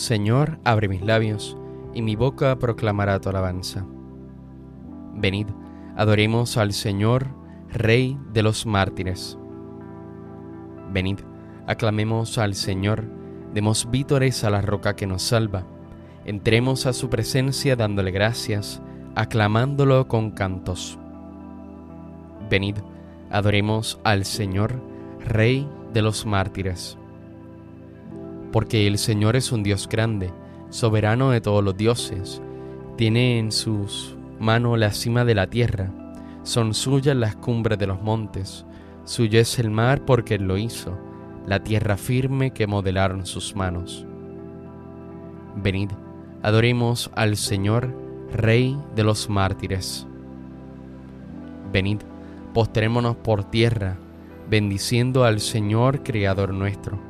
Señor, abre mis labios, y mi boca proclamará tu alabanza. Venid, adoremos al Señor, Rey de los mártires. Venid, aclamemos al Señor, demos vítores a la roca que nos salva. Entremos a su presencia dándole gracias, aclamándolo con cantos. Venid, adoremos al Señor, Rey de los mártires porque el Señor es un Dios grande, soberano de todos los dioses. Tiene en sus manos la cima de la tierra, son suyas las cumbres de los montes, suyo es el mar porque Él lo hizo, la tierra firme que modelaron sus manos. Venid, adoremos al Señor, Rey de los mártires. Venid, postrémonos por tierra, bendiciendo al Señor, Creador nuestro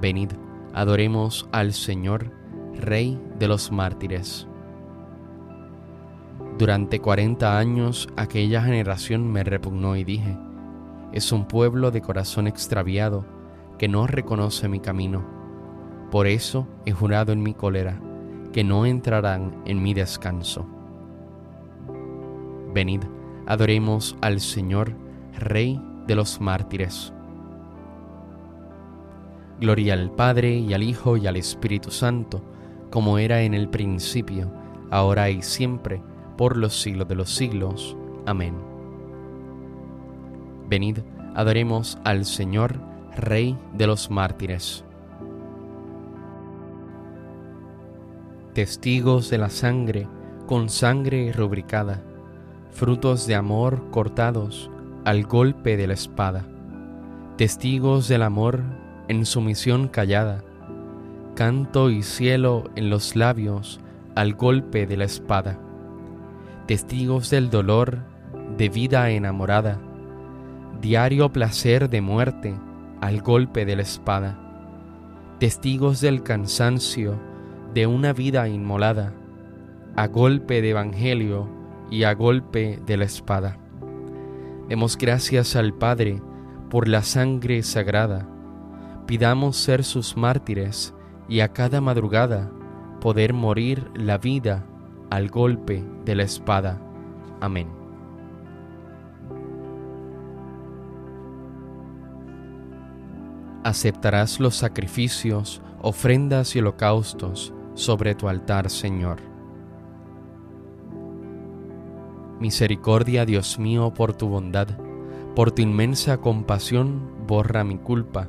Venid, adoremos al Señor, Rey de los mártires. Durante cuarenta años aquella generación me repugnó y dije, es un pueblo de corazón extraviado que no reconoce mi camino. Por eso he jurado en mi cólera que no entrarán en mi descanso. Venid, adoremos al Señor, Rey de los mártires. Gloria al Padre y al Hijo y al Espíritu Santo, como era en el principio, ahora y siempre, por los siglos de los siglos. Amén. Venid, adoremos al Señor, Rey de los mártires. Testigos de la sangre, con sangre rubricada, frutos de amor cortados al golpe de la espada. Testigos del amor en sumisión callada, canto y cielo en los labios al golpe de la espada, testigos del dolor de vida enamorada, diario placer de muerte al golpe de la espada, testigos del cansancio de una vida inmolada, a golpe de evangelio y a golpe de la espada. Demos gracias al Padre por la sangre sagrada, Pidamos ser sus mártires y a cada madrugada poder morir la vida al golpe de la espada. Amén. Aceptarás los sacrificios, ofrendas y holocaustos sobre tu altar, Señor. Misericordia, Dios mío, por tu bondad, por tu inmensa compasión, borra mi culpa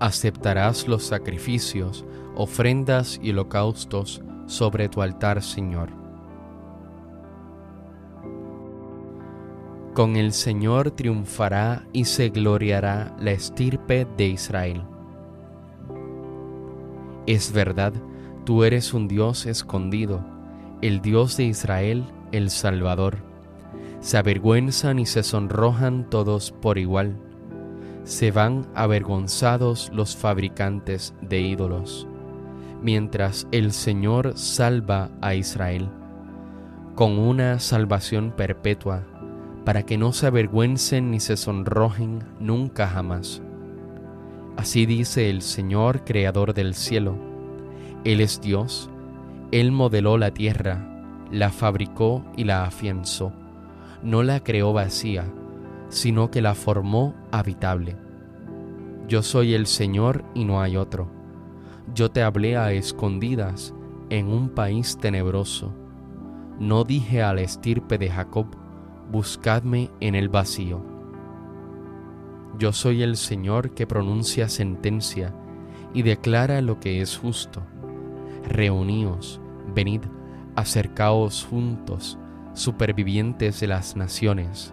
aceptarás los sacrificios, ofrendas y holocaustos sobre tu altar, Señor. Con el Señor triunfará y se gloriará la estirpe de Israel. Es verdad, tú eres un Dios escondido, el Dios de Israel, el Salvador. Se avergüenzan y se sonrojan todos por igual se van avergonzados los fabricantes de ídolos, mientras el Señor salva a Israel con una salvación perpetua, para que no se avergüencen ni se sonrojen nunca jamás. Así dice el Señor, Creador del cielo. Él es Dios, Él modeló la tierra, la fabricó y la afianzó. No la creó vacía, sino que la formó habitable. Yo soy el Señor y no hay otro. Yo te hablé a escondidas en un país tenebroso. No dije al estirpe de Jacob, buscadme en el vacío. Yo soy el Señor que pronuncia sentencia y declara lo que es justo. Reuníos, venid, acercaos juntos, supervivientes de las naciones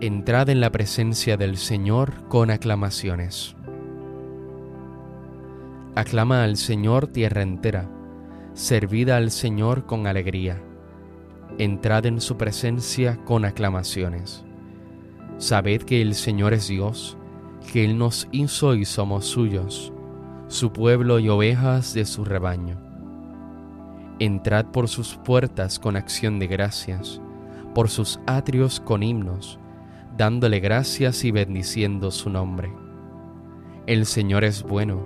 Entrad en la presencia del Señor con aclamaciones. Aclama al Señor tierra entera, servid al Señor con alegría, entrad en su presencia con aclamaciones. Sabed que el Señor es Dios, que Él nos hizo y somos suyos, su pueblo y ovejas de su rebaño. Entrad por sus puertas con acción de gracias, por sus atrios con himnos, dándole gracias y bendiciendo su nombre. El Señor es bueno,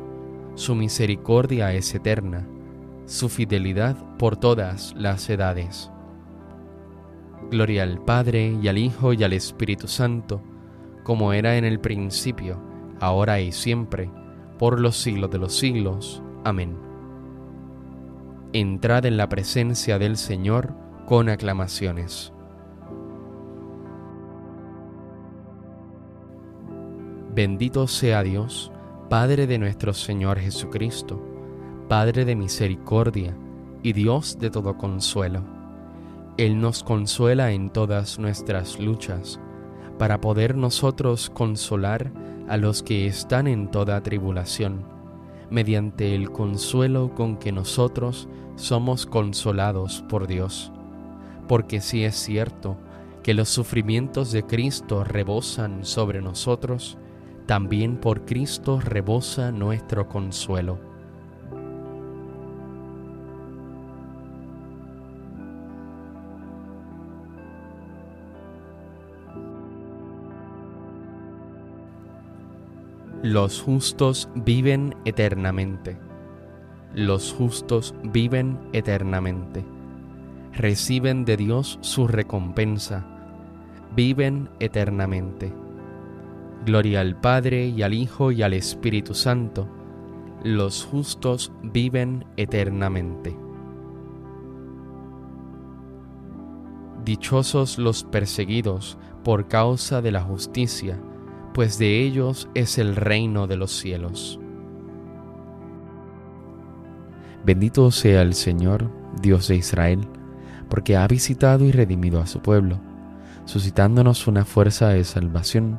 su misericordia es eterna, su fidelidad por todas las edades. Gloria al Padre y al Hijo y al Espíritu Santo, como era en el principio, ahora y siempre, por los siglos de los siglos. Amén. Entrad en la presencia del Señor con aclamaciones. Bendito sea Dios, Padre de nuestro Señor Jesucristo, Padre de misericordia y Dios de todo consuelo. Él nos consuela en todas nuestras luchas, para poder nosotros consolar a los que están en toda tribulación, mediante el consuelo con que nosotros somos consolados por Dios. Porque si es cierto que los sufrimientos de Cristo rebosan sobre nosotros, también por Cristo rebosa nuestro consuelo. Los justos viven eternamente. Los justos viven eternamente. Reciben de Dios su recompensa. Viven eternamente Gloria al Padre y al Hijo y al Espíritu Santo. Los justos viven eternamente. Dichosos los perseguidos por causa de la justicia, pues de ellos es el reino de los cielos. Bendito sea el Señor, Dios de Israel, porque ha visitado y redimido a su pueblo, suscitándonos una fuerza de salvación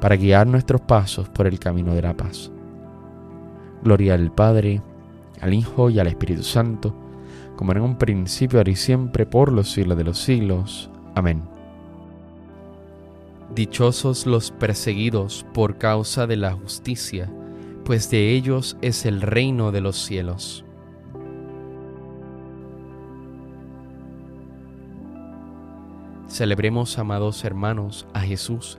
para guiar nuestros pasos por el camino de la paz. Gloria al Padre, al Hijo y al Espíritu Santo, como en un principio, ahora y siempre, por los siglos de los siglos. Amén. Dichosos los perseguidos por causa de la justicia, pues de ellos es el reino de los cielos. Celebremos, amados hermanos, a Jesús,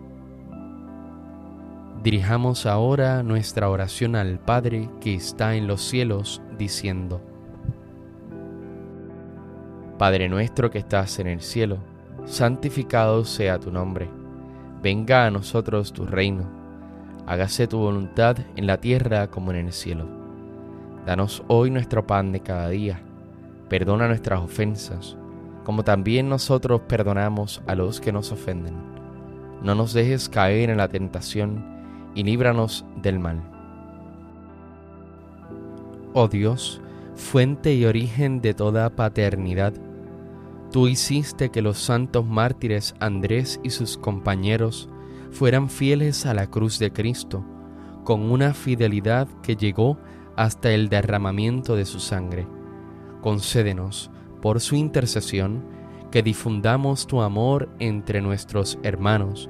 Dirijamos ahora nuestra oración al Padre que está en los cielos, diciendo, Padre nuestro que estás en el cielo, santificado sea tu nombre. Venga a nosotros tu reino. Hágase tu voluntad en la tierra como en el cielo. Danos hoy nuestro pan de cada día. Perdona nuestras ofensas, como también nosotros perdonamos a los que nos ofenden. No nos dejes caer en la tentación y líbranos del mal. Oh Dios, fuente y origen de toda paternidad, Tú hiciste que los santos mártires Andrés y sus compañeros fueran fieles a la cruz de Cristo, con una fidelidad que llegó hasta el derramamiento de su sangre. Concédenos, por su intercesión, que difundamos tu amor entre nuestros hermanos